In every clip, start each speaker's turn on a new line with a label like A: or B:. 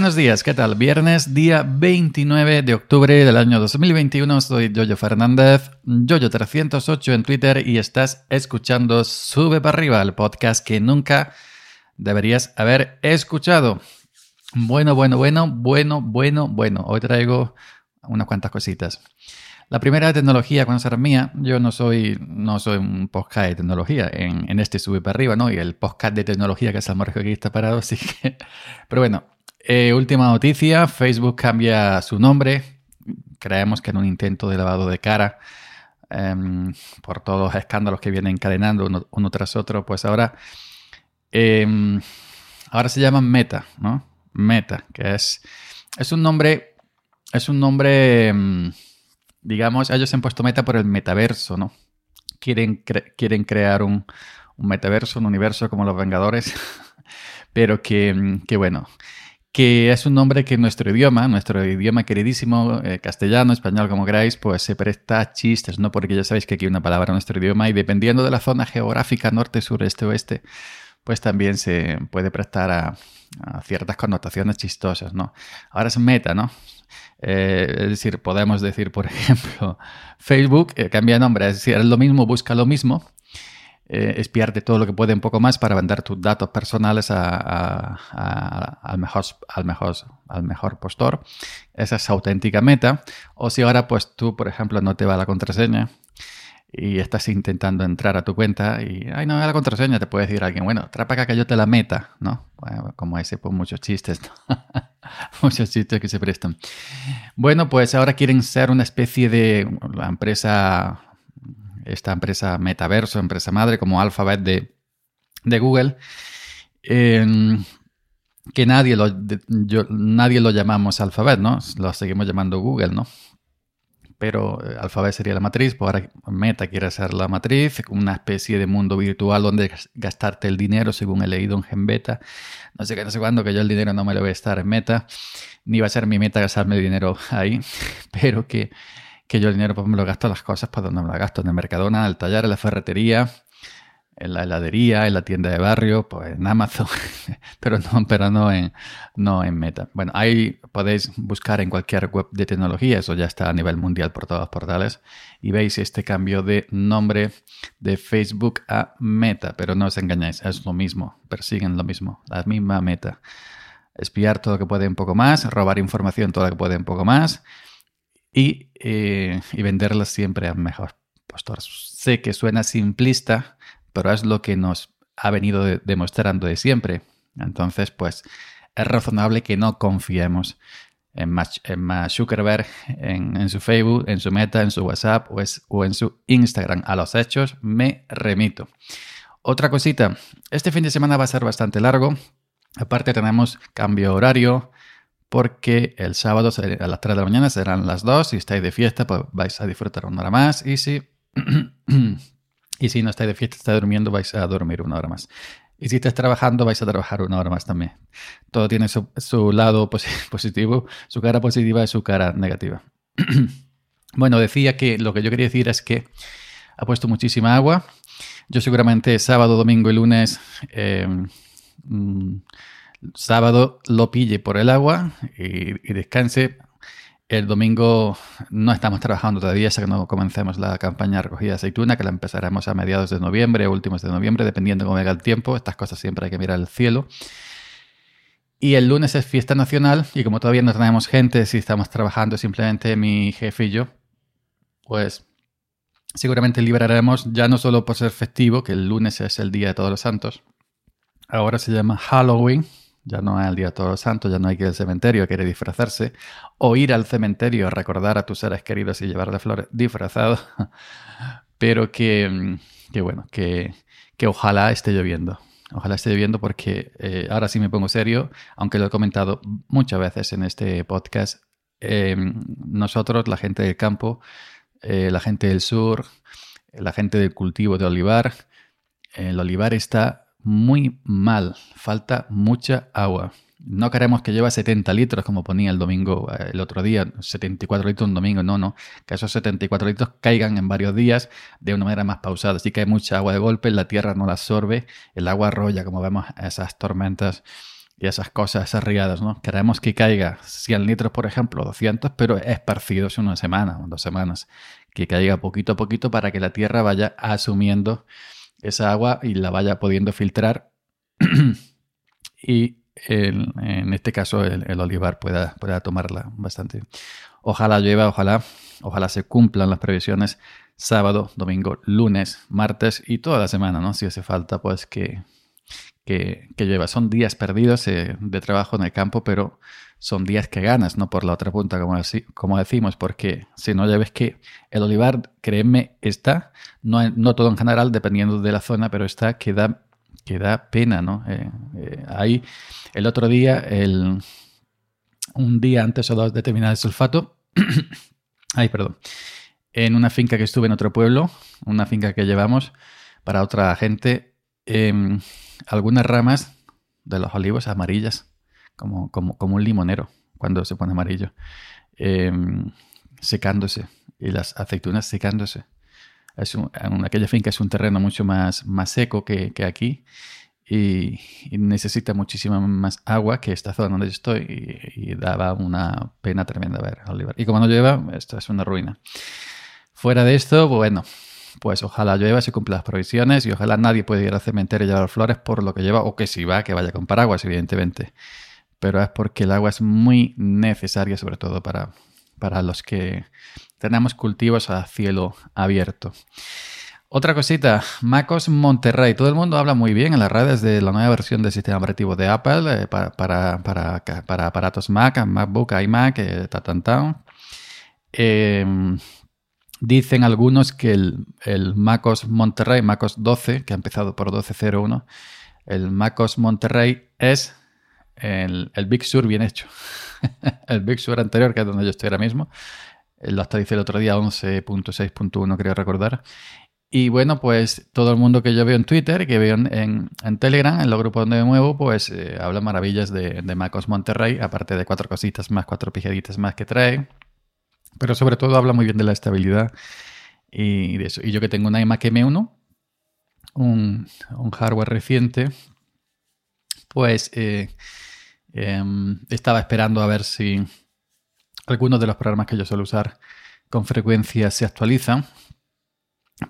A: Buenos días, ¿qué tal? Viernes, día 29 de octubre del año 2021. Soy Jojo Fernández, Jojo308 en Twitter y estás escuchando Sube para arriba, el podcast que nunca deberías haber escuchado. Bueno, bueno, bueno, bueno, bueno, bueno. Hoy traigo unas cuantas cositas. La primera tecnología, cuando será mía, yo no soy, no soy un podcast de tecnología en, este sube para arriba, ¿no? Y el podcast de tecnología que es el más que está parado, así que... Pero bueno, eh, última noticia, Facebook cambia su nombre. Creemos que en un intento de lavado de cara em, por todos los escándalos que vienen encadenando uno, tras otro, pues ahora, em, ahora se llama Meta, ¿no? Meta, que es, es un nombre, es un nombre, em, digamos, ellos se han puesto Meta por el metaverso, ¿no? Quieren, quieren crear un, un, metaverso, un universo como los Vengadores, pero que, que bueno, que es un nombre que nuestro idioma, nuestro idioma queridísimo, eh, castellano, español, como queráis, pues se presta a chistes, ¿no? Porque ya sabéis que aquí hay una palabra en nuestro idioma y dependiendo de la zona geográfica, norte, sur, este, oeste, pues también se puede prestar a, ciertas connotaciones chistosas, ¿no? Ahora es meta, ¿no? Eh, es decir, podemos decir, por ejemplo, Facebook eh, cambia nombre, es decir, es lo mismo, busca lo mismo, eh, espiarte todo lo que puede un poco más para vender tus datos personales al, mejor, al, mejor, al mejor postor. Esa es auténtica meta. O si ahora pues tú, por ejemplo, no te va la contraseña y estás intentando entrar a tu cuenta y, ay, no la contraseña, te puede decir alguien, bueno, trapa acá que yo te la meta, ¿no? como ese, pues muchos chistes, muchos chistes que se prestan. Bueno, pues ahora quieren ser una especie de la empresa esta empresa metaverso, empresa madre como Alphabet de, Google, em, que nadie lo, nadie lo llamamos Alphabet, ¿no? Lo seguimos llamando Google, ¿no? Pero eh, Alphabet sería la matriz, pues ahora Meta quiere ser la matriz, una especie de mundo virtual donde gastarte el dinero, según he leído en Genbeta. No sé qué, no sé cuándo, que yo el dinero no me lo voy a estar en Meta, ni va a ser mi meta gastarme el dinero ahí, pero que que yo el dinero pues, me lo gasto en las cosas, pues donde me lo gasto, en el Mercadona, en el taller, en la ferretería, en la heladería, en la tienda de barrio, pues en Amazon, pero no, pero no en, no en Meta. Bueno, ahí podéis buscar en cualquier web de tecnología, eso ya está a nivel mundial por todos los portales, y veis este cambio de nombre de Facebook a Meta, pero no os engañáis, es lo mismo, persiguen lo mismo, la misma meta. Espiar todo lo que puede un poco más, robar información todo lo que puede un poco más, y, eh, venderlas siempre a mejor postor. Sé que suena simplista, pero es lo que nos ha venido demostrando de siempre. Entonces, pues es razonable que no confiemos en Mark, Zuckerberg, en, su Facebook, en su Meta, en su WhatsApp o, o en su Instagram. A los hechos me remito. Otra cosita, este fin de semana va a ser bastante largo. Aparte tenemos cambio horario, porque el sábado a las 3 de la mañana serán las 2. Si estáis de fiesta, pues vais a disfrutar una hora más. Y si, y si no estáis de fiesta, estáis durmiendo, vais a dormir una hora más. Y si estáis trabajando, vais a trabajar una hora más también. Todo tiene su, lado positivo, su cara positiva y su cara negativa. bueno, decía que lo que yo quería decir es que ha puesto muchísima agua. Yo seguramente sábado, domingo y lunes... Eh, mm, sábado lo pille por el agua y, descanse. El domingo no estamos trabajando todavía hasta que no comencemos la campaña de recogida de aceituna, que la empezaremos a mediados de noviembre últimos de noviembre, dependiendo cómo venga el tiempo. Estas cosas siempre hay que mirar el cielo. Y el lunes es fiesta nacional y como todavía no tenemos gente, si estamos trabajando simplemente mi jefe y yo, pues seguramente liberaremos ya no solo por ser festivo, que el lunes es el Día de Todos los Santos, ahora se llama Halloween, ya no es el Día de Todos los Santos, ya no hay que ir al cementerio querer disfrazarse, o ir al cementerio a recordar a tus seres queridos y llevarle flores disfrazado, pero que, bueno, que, ojalá esté lloviendo. Ojalá esté lloviendo porque eh, ahora sí me pongo serio, aunque lo he comentado muchas veces en este podcast. Eh, nosotros, la gente del campo, eh, la gente del sur, la gente del cultivo de olivar, el olivar está muy mal, falta mucha agua. No queremos que lleve 70 litros como ponía el domingo, eh, el otro día, 74 litros un domingo, no, no, que esos 74 litros caigan en varios días de una manera más pausada. Así que hay mucha agua de golpe, la tierra no la absorbe, el agua arrolla, como vemos esas tormentas y esas cosas, esas riadas, ¿no? Queremos que caiga 100 litros, por ejemplo, 200, pero esparcidos en una semana o dos semanas. Que caiga poquito a poquito para que la tierra vaya asumiendo esa agua y la vaya pudiendo filtrar y en este caso el, olivar pueda, pueda tomarla bastante. Ojalá llueva, ojalá, ojalá se cumplan las previsiones sábado, domingo, lunes, martes y toda la semana, ¿no? Si hace falta, pues que, que, llueva. Son días perdidos eh, de trabajo en el campo, pero son días que ganas, no por la otra punta, como, como decimos, porque si no ya que el olivar, créeme, está, no, no todo en general, dependiendo de la zona, pero está que da, que da pena, ¿no? Eh, eh, ahí, el otro día, el, un día antes o dos de terminar el sulfato, ay, perdón, en una finca que estuve en otro pueblo, una finca que llevamos para otra gente, em, algunas ramas de los olivos amarillas, como, como, como, un limonero cuando se pone amarillo, em, secándose y las aceitunas secándose. Es en aquella finca es un terreno mucho más, más seco que, que aquí y, necesita muchísima más agua que esta zona donde estoy y, daba una pena tremenda ver olivar. Y como no llueva, esto es una ruina. Fuera de esto, bueno, pues ojalá llueva, se cumplan las provisiones y ojalá nadie pueda ir al cementerio y llevar flores por lo que lleva, o que si va, que vaya con paraguas, evidentemente. Pero es porque el agua es muy necesaria, sobre todo para, para los que tenemos cultivos a cielo abierto. Otra cosita, MacOS Monterrey. Todo el mundo habla muy bien en las redes de la nueva versión del sistema operativo de Apple eh, para, para, para, aparatos Mac, MacBook, iMac, eh, eh, Dicen algunos que el, MacOS Monterrey, MacOS 12, que ha empezado por 12.01, el MacOS Monterrey es el, Big Sur bien hecho. el Big Sur anterior, que es donde yo estoy ahora mismo, lo hasta dice el otro día 11.6.1, creo recordar. Y bueno, pues todo el mundo que yo veo en Twitter, que veo en, Telegram, en los grupos donde me muevo, pues eh, habla maravillas de, de MacOS Monterrey, aparte de cuatro cositas más, cuatro pijaditas más que trae. Pero sobre todo habla muy bien de la estabilidad y de eso. Y yo que tengo una iMac M1, un, hardware reciente, pues eh, em, estaba esperando a ver si algunos de los programas que yo suelo usar con frecuencia se actualizan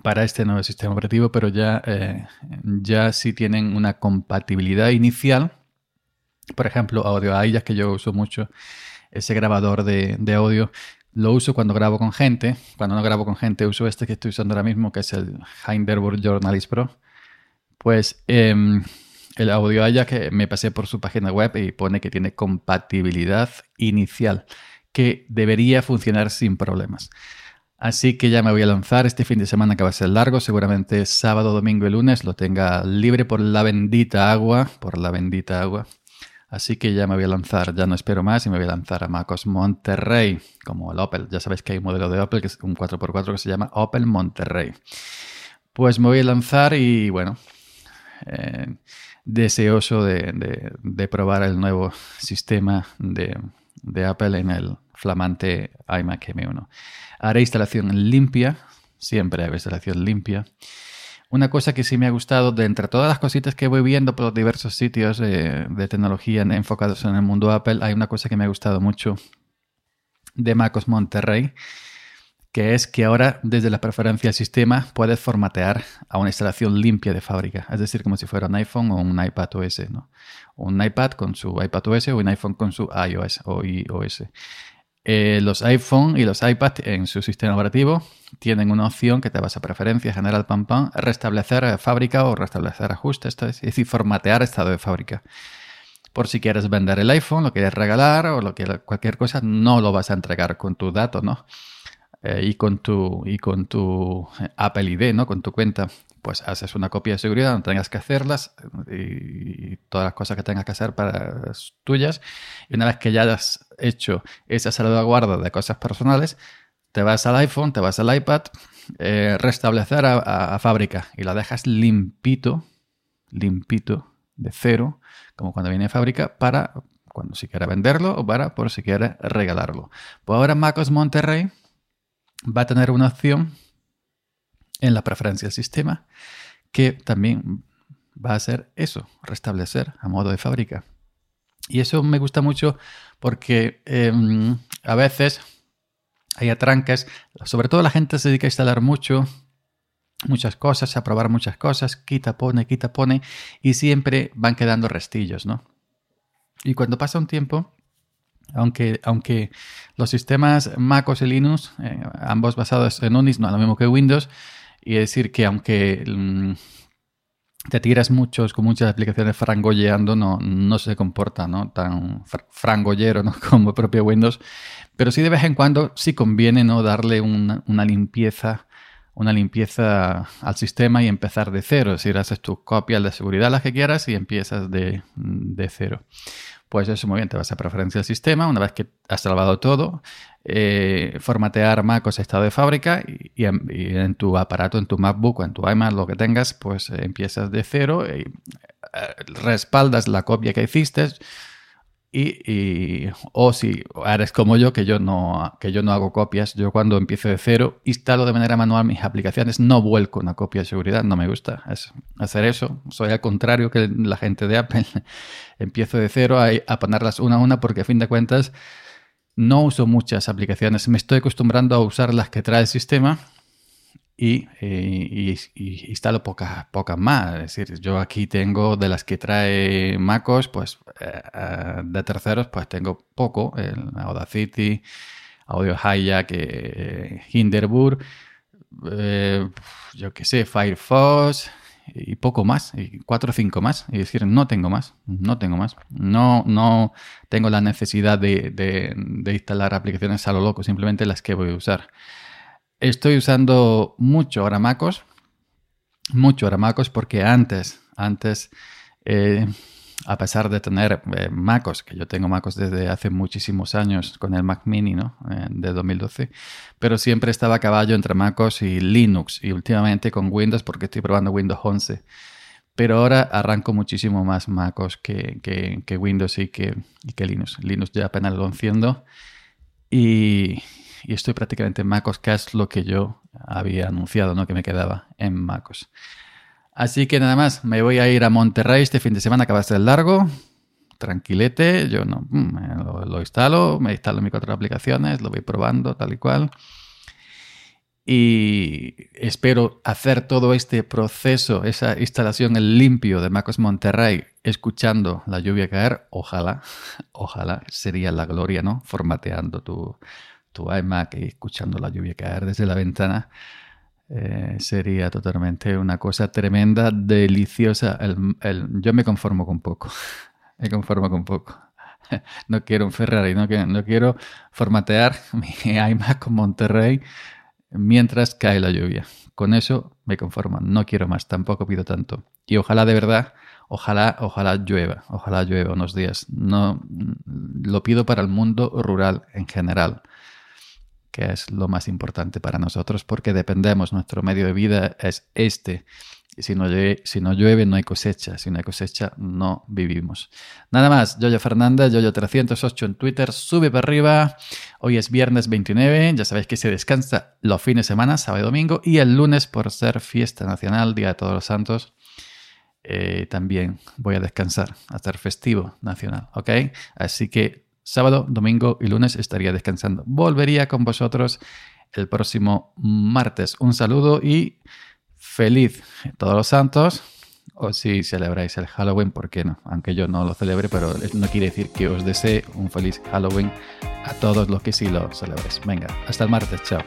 A: para este nuevo sistema operativo, pero ya, eh, ya sí tienen una compatibilidad inicial. Por ejemplo, Audio ya que yo uso mucho, ese grabador de, de audio lo uso cuando grabo con gente. Cuando no grabo con gente, uso este que estoy usando ahora mismo, que es el Hinderburg Journalist Pro. Pues em, el audio haya que me pasé por su página web y pone que tiene compatibilidad inicial, que debería funcionar sin problemas. Así que ya me voy a lanzar este fin de semana que va a ser largo, seguramente sábado, domingo y lunes lo tenga libre por la bendita agua, por la bendita agua. Así que ya me voy a lanzar, ya no espero más y me voy a lanzar a MacOS Monterrey, como el Opel. Ya sabéis que hay un modelo de Opel que es un 4x4 que se llama Opel Monterrey. Pues me voy a lanzar y bueno, eh, deseoso de, probar el nuevo sistema de, Apple en el flamante iMac M1. Haré instalación limpia, siempre hago instalación limpia. Una cosa que sí me ha gustado, de entre todas las cositas que voy viendo por diversos sitios de, tecnología enfocados en el mundo Apple, hay una cosa que me ha gustado mucho de MacOS Monterrey, que es que ahora desde la preferencia del sistema puedes formatear a una instalación limpia de fábrica, es decir, como si fuera un iPhone o un iPad OS, ¿no? Un iPad con su iPad OS o un iPhone con su iOS o iOS. Eh, los iPhone y los iPad en su sistema operativo tienen una opción que te vas a preferencia general pam pam, restablecer fábrica o restablecer ajustes, es decir, formatear estado de fábrica. Por si quieres vender el iPhone, lo quieres regalar o lo que, cualquier cosa, no lo vas a entregar con tu dato, ¿no? Eh, y con tu y con tu Apple ID, ¿no? Con tu cuenta pues haces una copia de seguridad, no tengas que hacerlas y, todas las cosas que tengas que hacer para tuyas. Y una vez que ya hayas hecho esa salvaguarda de cosas personales, te vas al iPhone, te vas al iPad, eh, restablecer a, fábrica y la dejas limpito, limpito, de cero, como cuando viene de fábrica, para cuando si quieres venderlo o para por si quieres regalarlo. Pues ahora MacOS Monterrey va a tener una opción en la preferencia del sistema, que también va a ser eso, restablecer a modo de fábrica. Y eso me gusta mucho porque em, a veces hay atranques, sobre todo la gente se dedica a instalar mucho, muchas cosas, a probar muchas cosas, quita, pone, quita, pone, y siempre van quedando restillos, ¿no? Y cuando pasa un tiempo, aunque, aunque los sistemas MacOS y Linux, eh, ambos basados en Unix, no es lo mismo que Windows, y decir que aunque mm, te tiras muchos con muchas aplicaciones frangolleando, no, no se comporta ¿no? tan frangollero ¿no? como propio Windows, pero sí de vez en cuando sí conviene ¿no? darle una, una limpieza una limpieza al sistema y empezar de cero. Es decir, haces tus copias de seguridad las que quieras y empiezas de, de cero. Pues eso muy bien, te vas a preferencia del sistema, una vez que has salvado todo, eh, formatear MacOS estado de fábrica y, en, tu aparato, en tu MacBook o en tu iMac, lo que tengas, pues eh, empiezas de cero y eh, respaldas la copia que hiciste, y, o si eres como yo, que yo, no, que yo no hago copias, yo cuando empiezo de cero instalo de manera manual mis aplicaciones, no vuelco una copia de seguridad, no me gusta hacer eso. Soy al contrario que la gente de Apple. empiezo de cero a, a ponerlas una a una porque a fin de cuentas no uso muchas aplicaciones. Me estoy acostumbrando a usar las que trae el sistema y, instalo pocas, pocas más. Es decir, yo aquí tengo de las que trae MacOS, pues eh, eh, de terceros, pues tengo poco. El Audacity, Audio Hijack, eh, yo qué sé, Firefox y poco más, y cuatro o cinco más. Y decir, no tengo más, no tengo más. No, no tengo la necesidad de, de instalar aplicaciones a lo loco, simplemente las que voy a usar. Estoy usando mucho ahora MacOS, mucho ahora MacOS porque antes, antes, eh, a pesar de tener eh, MacOS, que yo tengo MacOS desde hace muchísimos años con el Mac Mini, ¿no? Eh, de 2012, pero siempre estaba a caballo entre MacOS y Linux y últimamente con Windows porque estoy probando Windows 11. Pero ahora arranco muchísimo más MacOS que, que, Windows y que, y que Linux. Linux ya apenas lo enciendo y, y estoy prácticamente en MacOS, que es lo que yo había anunciado, ¿no? Que me quedaba en MacOS. Así que nada más, me voy a ir a Monterrey este fin de semana que va ser largo. Tranquilete, yo no mm, lo, lo instalo, me instalo mis cuatro aplicaciones, lo voy probando tal y cual. Y espero hacer todo este proceso, esa instalación en limpio de MacOS Monterrey, escuchando la lluvia caer. Ojalá, ojalá sería la gloria, ¿no? Formateando tu, tu iMac y escuchando la lluvia caer desde la ventana, eh, sería totalmente una cosa tremenda, deliciosa. yo me conformo con poco, me conformo con poco. No quiero un Ferrari, no, no quiero formatear mi iMac con Monterrey mientras cae la lluvia. Con eso me conformo, no quiero más, tampoco pido tanto. Y ojalá de verdad, ojalá, ojalá llueva, ojalá llueva unos días. No lo pido para el mundo rural en general que es lo más importante para nosotros porque dependemos, nuestro medio de vida es este. Y si no, llueve, no hay cosecha. Si no hay cosecha, no vivimos. Nada más, Yoyo Fernández, Yoyo308 en Twitter, sube para arriba. Hoy es viernes 29, ya sabéis que se descansa los fines de semana, sábado y domingo, y el lunes, por ser fiesta nacional, Día de Todos los Santos, eh, también voy a descansar, a ser festivo nacional, ¿ok? Así que Sábado, domingo y lunes estaría descansando. Volvería con vosotros el próximo martes. Un saludo y feliz todos los santos. O si celebráis el Halloween, ¿por qué no? Aunque yo no lo celebre, pero no quiere decir que os desee un feliz Halloween a todos los que sí lo celebréis. Venga, hasta el martes. Chao.